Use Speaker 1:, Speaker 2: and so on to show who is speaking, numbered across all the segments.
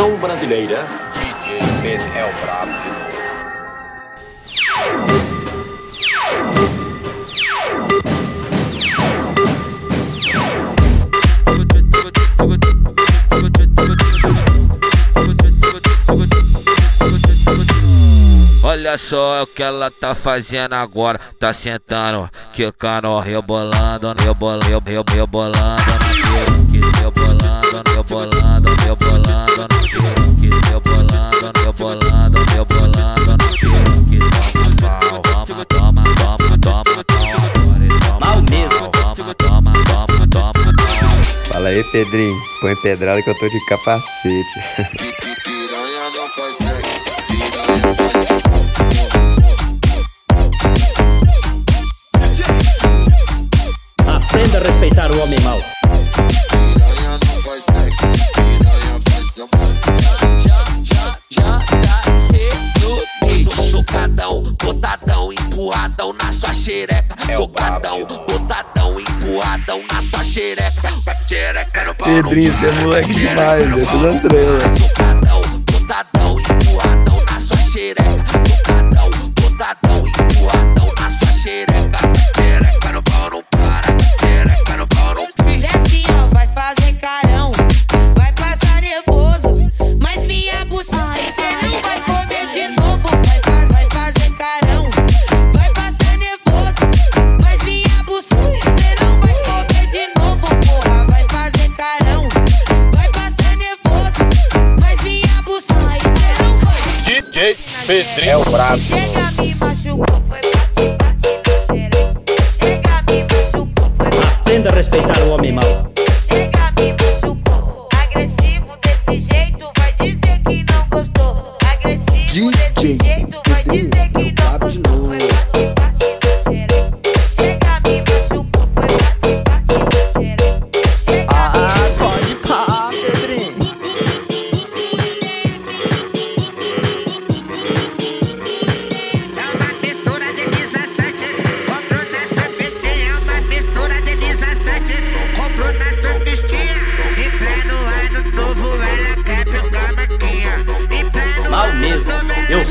Speaker 1: versão brasileira.
Speaker 2: DJ Pedro é o brabo de.
Speaker 3: Olha só o que ela tá fazendo agora. Tá sentando, quicando, rebolando, rebolando, rebolando, rebolando, rebolando, meu bolado, meu bolado, não quero que meu bolado, meu bolado, meu bolado, não quero que toma pau, toma, toma, toma, toma, toma,
Speaker 4: mal mesmo,
Speaker 3: toma, toma, toma, toma, toma.
Speaker 5: Fala aí, Pedrinho, põe pedrada que eu tô de capacete.
Speaker 6: botadão, empurradão na sua xereca.
Speaker 2: É
Speaker 6: Socadão, botadão, empurradão na sua xereca. Xereca no pau.
Speaker 5: Pedrinho, você é moleque demais, é tudo estrela.
Speaker 6: Socadão, botadão, empurradão na sua xereca. Socadão, botadão, empurradão na sua. Xereca
Speaker 7: jeito, vai dizer que não gostou. Foi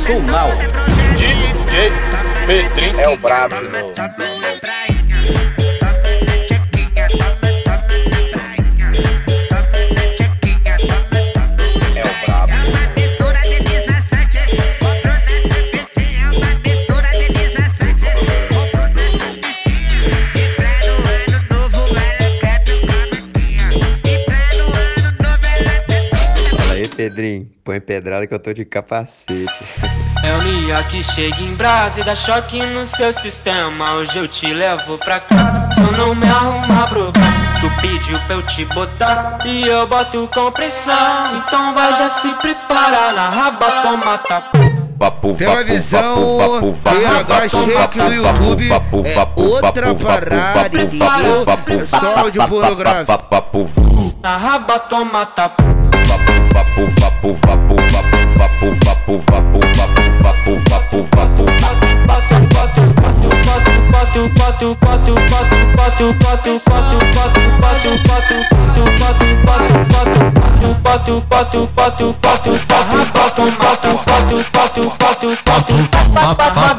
Speaker 4: Funal.
Speaker 1: DJ Petrinho
Speaker 2: é o brabo.
Speaker 5: Põe pedrada que eu tô de capacete.
Speaker 8: É o Nia que chega em brasa e dá choque no seu sistema. Hoje eu te levo pra casa. Se eu não me arrumar problema, tu pediu pra eu te botar e eu boto com pressão. Então vai já se preparar na raba, toma tapa.
Speaker 9: Tem uma visão PH Shake no YouTube É outra parada, entendeu? É só áudio pornográfico
Speaker 8: Na raba, toma tapa.
Speaker 1: Toma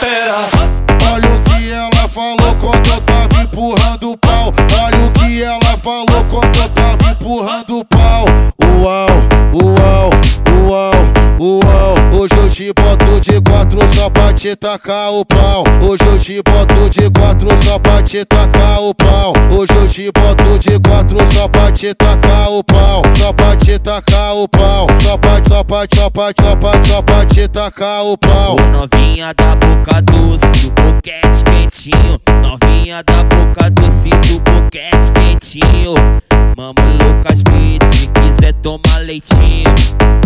Speaker 10: pera
Speaker 11: Olha o que ela falou quando eu tava empurrando o pau. Olha o que ela falou quando eu tava empurrando o pau. Uau, uau, te boto de quatro só pra te tacar o pau. Hoje eu te boto de quatro só pra te tacar o pau. Hoje eu te boto de quatro só pra te tacar o pau. Só pra te tacar o pau. Só pra, só pra, só pra, só pra, só pra te tacar o pau.
Speaker 3: Novinha da boca doce, do boquete quentinho. Novinha da boca doce, do boquete quentinho. Mamo Lucas Beats, quiser tomar leitinho.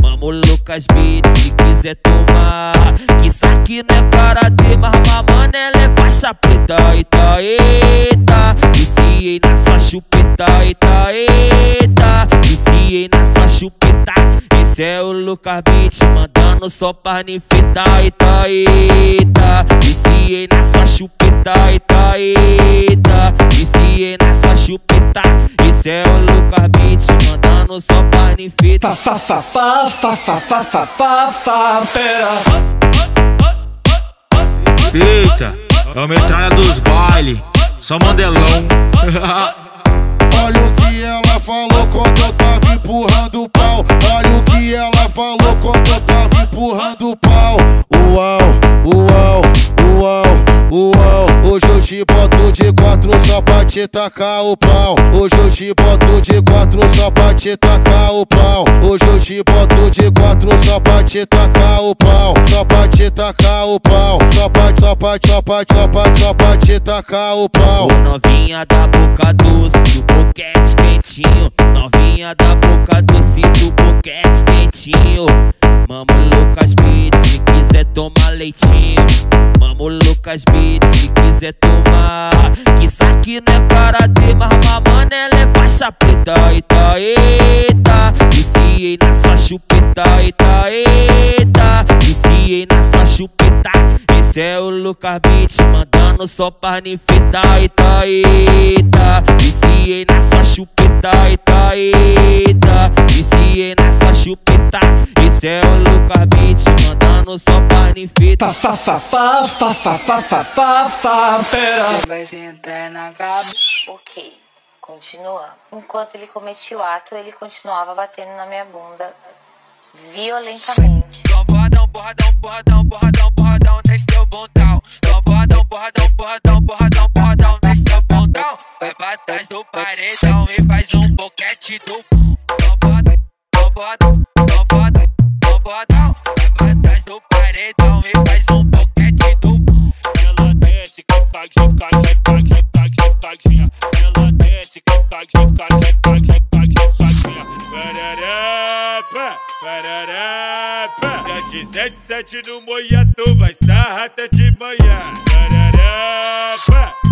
Speaker 3: Mamo Lucas Beats, se quiser tomar. Que isso aqui não é para de mas mano, ela é faixa preta. Eita, eita. Viciei na sua chupeta. Eita, eita. Viciei na sua chupeta. Esse é o Lucas Beats, mandando só pra ninfeta. Eita, eita. Viciei na sua chupeta. Eita, eita. Viciei na sua chupeta. Esse é o Lucas Beats, mandando só ninfeta.
Speaker 10: fa fa fa fa fa fa fa fa fa pera
Speaker 9: Eita, é o metralha dos baile, só mandelão.
Speaker 11: Olha o que ela falou quando eu tava empurrando o pau. Olha o que ela falou quando eu tava empurrando o pau. Uau, uau, uau, uau. Hoje eu te boto de quatro só pra te tacar o pau. Hoje eu te boto de quatro só pra te tacar o pau. Hoje eu te boto de quatro só pra te tacar o pau. Só pra te tacar o pau. Só pra, só pra, só pra, só pra, só pra te tacar o pau.
Speaker 3: Novinha da boca doce, do boquete quentinho. Novinha da boca doce, do boquete quentinho. Mamo Lucas Beats, se quiser tomar leitinho. Mamo Lucas Beats, se quiser tomar. Que isso aqui não é para de mas mano, ela é faixa preta. Eita, eita. Viciei na sua chupeta. Eita, eita. Viciei na sua chupeta. Esse é o Lucas Beats, mandando só pra ninfeta. Eita, eita. Viciei na sua chupeta. Eita, eita. Viciei na sua chupeta. Esse é o Lucas Beats, mandando só pra ninfeta.
Speaker 10: fa fa fa fa fa fa fa fa fa pera
Speaker 12: Vai sentar na cabeça. Ok, continuamos. Enquanto ele cometia o ato, ele continuava batendo na minha bunda violentamente.
Speaker 6: Nesse teu bundão vai pra trás do paredão e faz um boquete do bom. Bobodão, bobodão, vai pra trás do paredão e faz um boquete do bom.
Speaker 1: Ela desce com tá cadinho, cadinho, cadinho, cadinho, cadinho. Ela desce com tá cadinho, cadinho, cadinho, cadinho, cadinho. Pararapa, pararapa. Dia 17 no Moiatu, vai sarrata de manhã. Pararapa.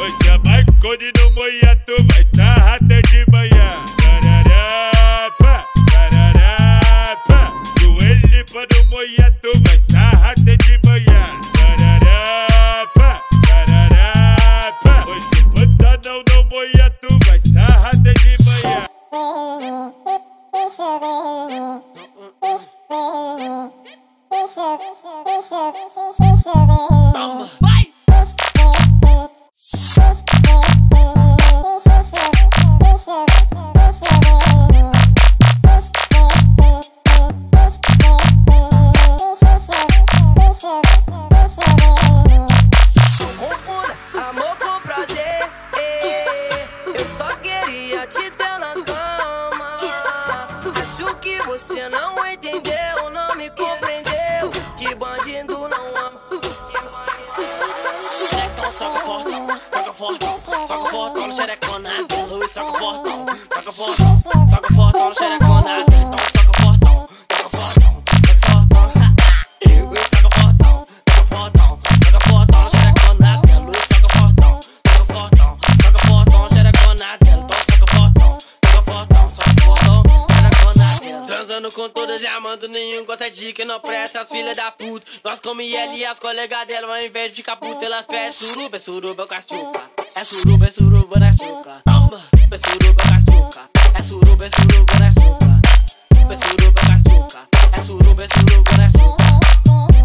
Speaker 1: Hoje é Marconi no Moiato vai sarrar até de manhã. Pararepa, pararepa. Joelho para no Moiato vai sarrar
Speaker 13: Meus amando nenhum gosta de quem não presta, as filhas da puta. Nós come ela e as colegas dela, ao invés de ficar puta, elas pedem suruba, é suruba com a. É suruba, é suruba na chuca. Toma, é suruba com a. É suruba, é suruba na chuca. É suruba com a. É suruba, é suruba na chuca.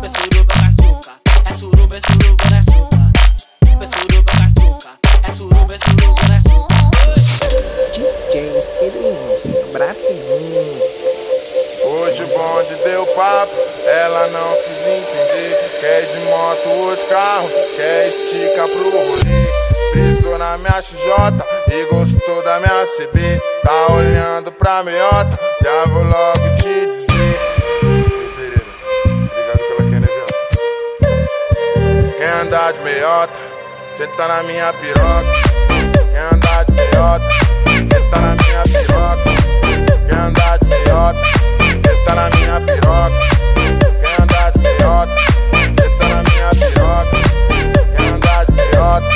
Speaker 13: É suruba com a. É suruba, é suruba.
Speaker 14: E gostou da minha CB. Tá olhando pra meiota, já vou logo te dizer. Ei, Pereira, obrigado pela queneviota. Quem andar de meiota, cê tá na minha piroca. Quem andar de meiota, cê tá na minha piroca. Quem andar de meiota, cê tá na minha piroca. Quem andar de meiota, cê tá na minha piroca. Quem andar de meiota,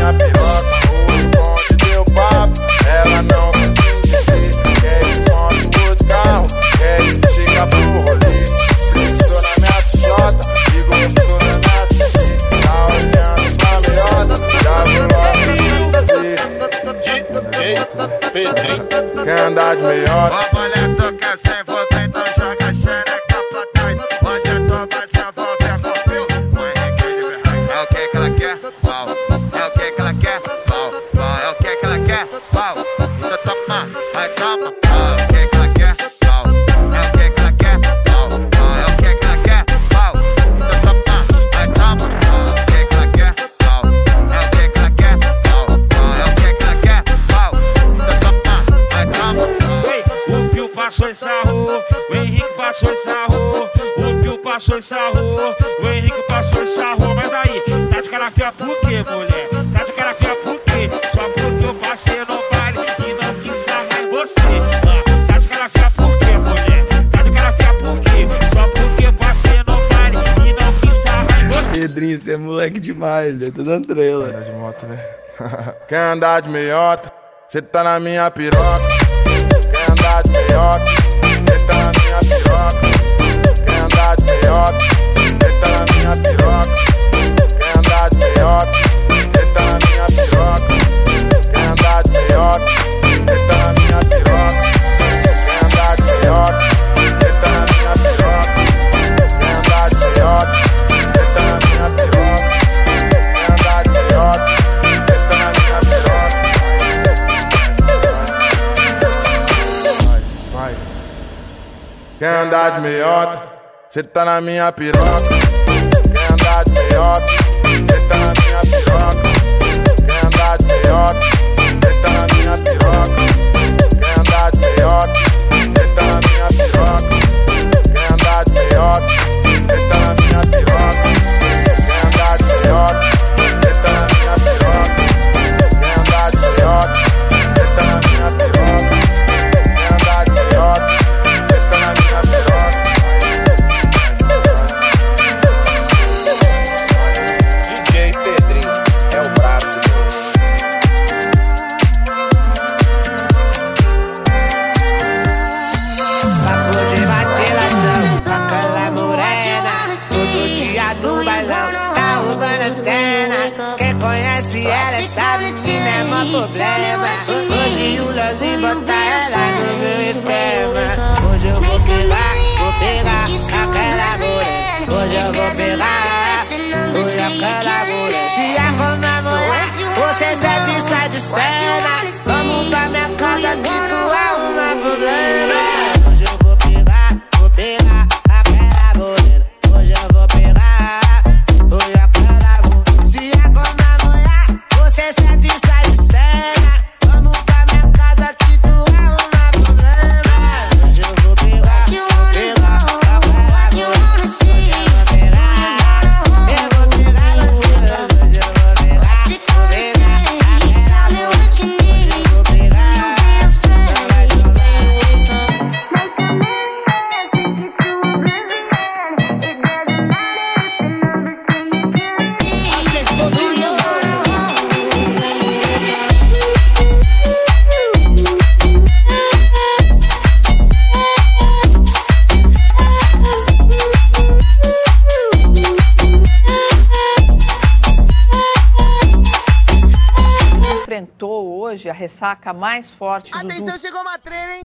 Speaker 14: minha piroca. O bonde deu papo, ela não precisa de Quer ir longe dos carros, quer chegar pro rolê.
Speaker 1: mim, você é
Speaker 5: moleque demais, né? Tô dando é trela.
Speaker 14: Andar de moto, né? Quer andar de meiota? Cê tá na minha piroca. Quer andar de meiota? Cê tá na minha piroca. Quer andar de meiota? Cê tá na minha piroca. Quer andar de meiota? Cê tá na minha piroca, quer andar de meioca. Cê tá na minha piroca, quer andar de meioca. Cê tá na minha piroca.
Speaker 7: problema. Hoje o Leozinho bota ela no meu esquema. Hoje eu vou pegar, vou pegar aquela mulher. Hoje eu vou pegar, hoje aquela mulher. Se arruma mulher, você sente sai de cena. Vamos pra minha casa que tu arruma problema.
Speaker 15: ressaca mais forte.
Speaker 16: Atenção, Dudu. chegou uma treina, hein?